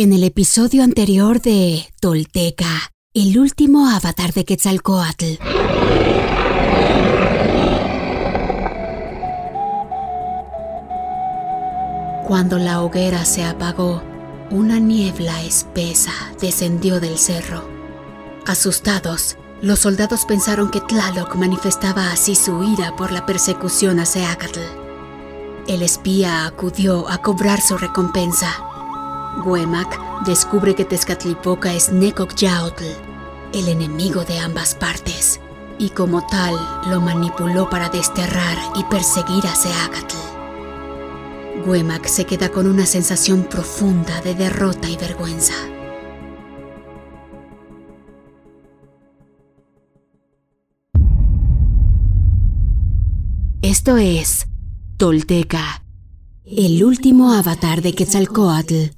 En el episodio anterior de Tolteca, el último avatar de Quetzalcoatl. Cuando la hoguera se apagó, una niebla espesa descendió del cerro. Asustados, los soldados pensaron que Tlaloc manifestaba así su ira por la persecución a Seacatl. El espía acudió a cobrar su recompensa Huemac descubre que Tezcatlipoca es Yaotl, el enemigo de ambas partes, y como tal lo manipuló para desterrar y perseguir a Seacatl. Huemac se queda con una sensación profunda de derrota y vergüenza. Esto es Tolteca, el último avatar de Quetzalcoatl.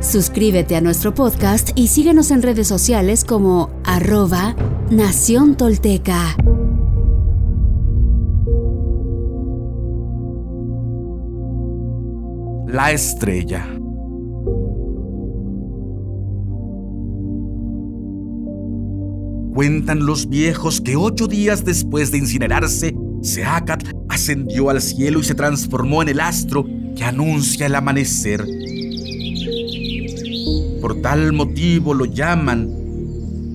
Suscríbete a nuestro podcast y síguenos en redes sociales como arroba Nación Tolteca. La estrella. Cuentan los viejos que ocho días después de incinerarse, Seacat ascendió al cielo y se transformó en el astro que anuncia el amanecer tal motivo lo llaman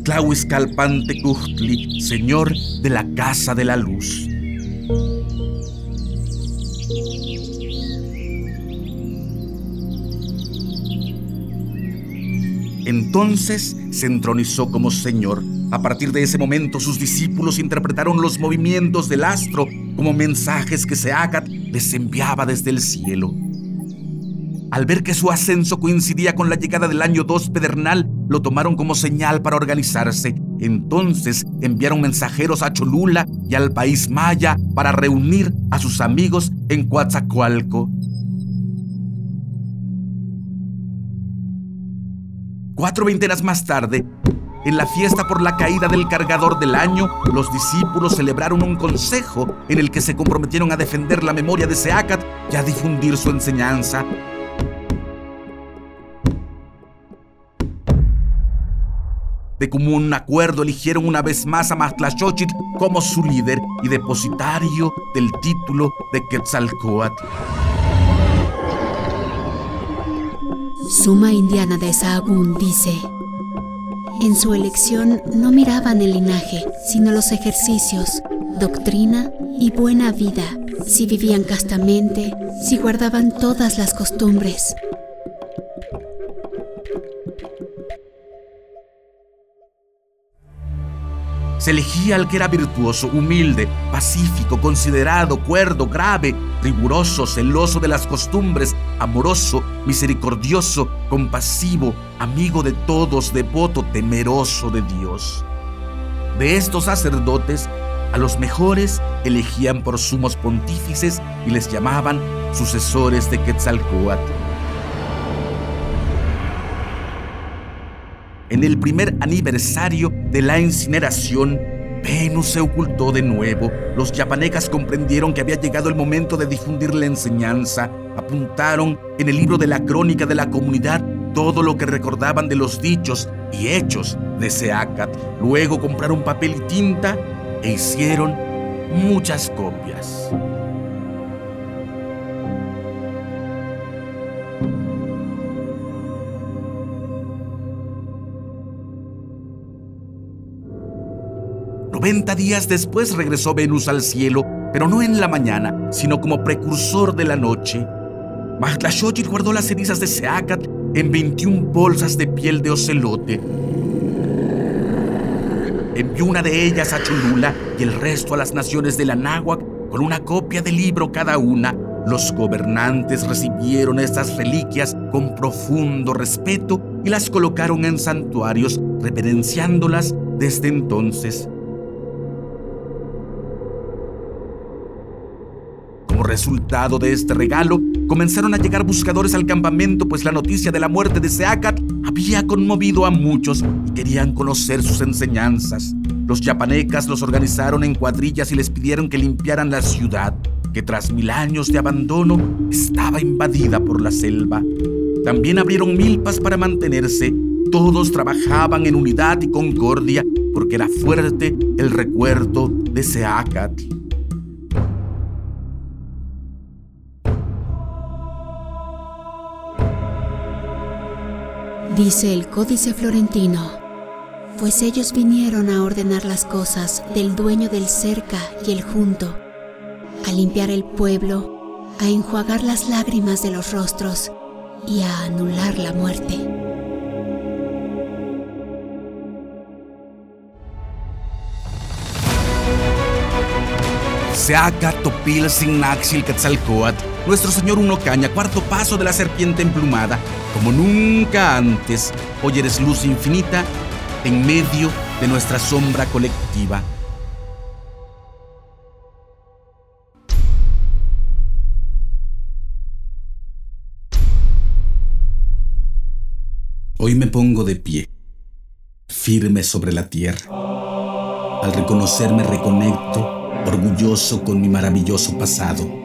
Tlahuizcalpante Cuhtli, Señor de la Casa de la Luz. Entonces se entronizó como Señor. A partir de ese momento sus discípulos interpretaron los movimientos del astro como mensajes que Seacat les enviaba desde el cielo. Al ver que su ascenso coincidía con la llegada del año 2 pedernal, lo tomaron como señal para organizarse. Entonces enviaron mensajeros a Cholula y al país maya para reunir a sus amigos en Coatzacoalco. Cuatro veintenas más tarde, en la fiesta por la caída del cargador del año, los discípulos celebraron un consejo en el que se comprometieron a defender la memoria de Seacat y a difundir su enseñanza. De común acuerdo eligieron una vez más a Xochitl como su líder y depositario del título de Quetzalcoatl. Suma Indiana de Sahagún dice, en su elección no miraban el linaje, sino los ejercicios, doctrina y buena vida, si vivían castamente, si guardaban todas las costumbres. Se elegía al que era virtuoso, humilde, pacífico, considerado, cuerdo, grave, riguroso, celoso de las costumbres, amoroso, misericordioso, compasivo, amigo de todos, devoto, temeroso de Dios. De estos sacerdotes, a los mejores elegían por sumos pontífices y les llamaban sucesores de Quetzalcoatl. En el primer aniversario de la incineración, Venus se ocultó de nuevo. Los yapanecas comprendieron que había llegado el momento de difundir la enseñanza. Apuntaron en el libro de la crónica de la comunidad todo lo que recordaban de los dichos y hechos de Seacat. Luego compraron papel y tinta e hicieron muchas copias. 90 días después regresó Venus al cielo, pero no en la mañana, sino como precursor de la noche. Mahtlashotl guardó las cenizas de Seacat en 21 bolsas de piel de ocelote. Envió una de ellas a Cholula y el resto a las naciones de la Náhuac con una copia del libro cada una. Los gobernantes recibieron estas reliquias con profundo respeto y las colocaron en santuarios, reverenciándolas desde entonces. Como resultado de este regalo, comenzaron a llegar buscadores al campamento, pues la noticia de la muerte de Seacat había conmovido a muchos y querían conocer sus enseñanzas. Los yapanecas los organizaron en cuadrillas y les pidieron que limpiaran la ciudad, que tras mil años de abandono estaba invadida por la selva. También abrieron milpas para mantenerse. Todos trabajaban en unidad y concordia porque era fuerte el recuerdo de Seacat. Dice el Códice Florentino, pues ellos vinieron a ordenar las cosas del dueño del cerca y el junto, a limpiar el pueblo, a enjuagar las lágrimas de los rostros y a anular la muerte. Seaca Topil Signaxil Quetzalcoatl, nuestro señor Uno Caña, cuarto paso de la serpiente emplumada, como nunca antes, hoy eres luz infinita en medio de nuestra sombra colectiva. Hoy me pongo de pie, firme sobre la tierra. Al reconocerme reconecto orgulloso con mi maravilloso pasado.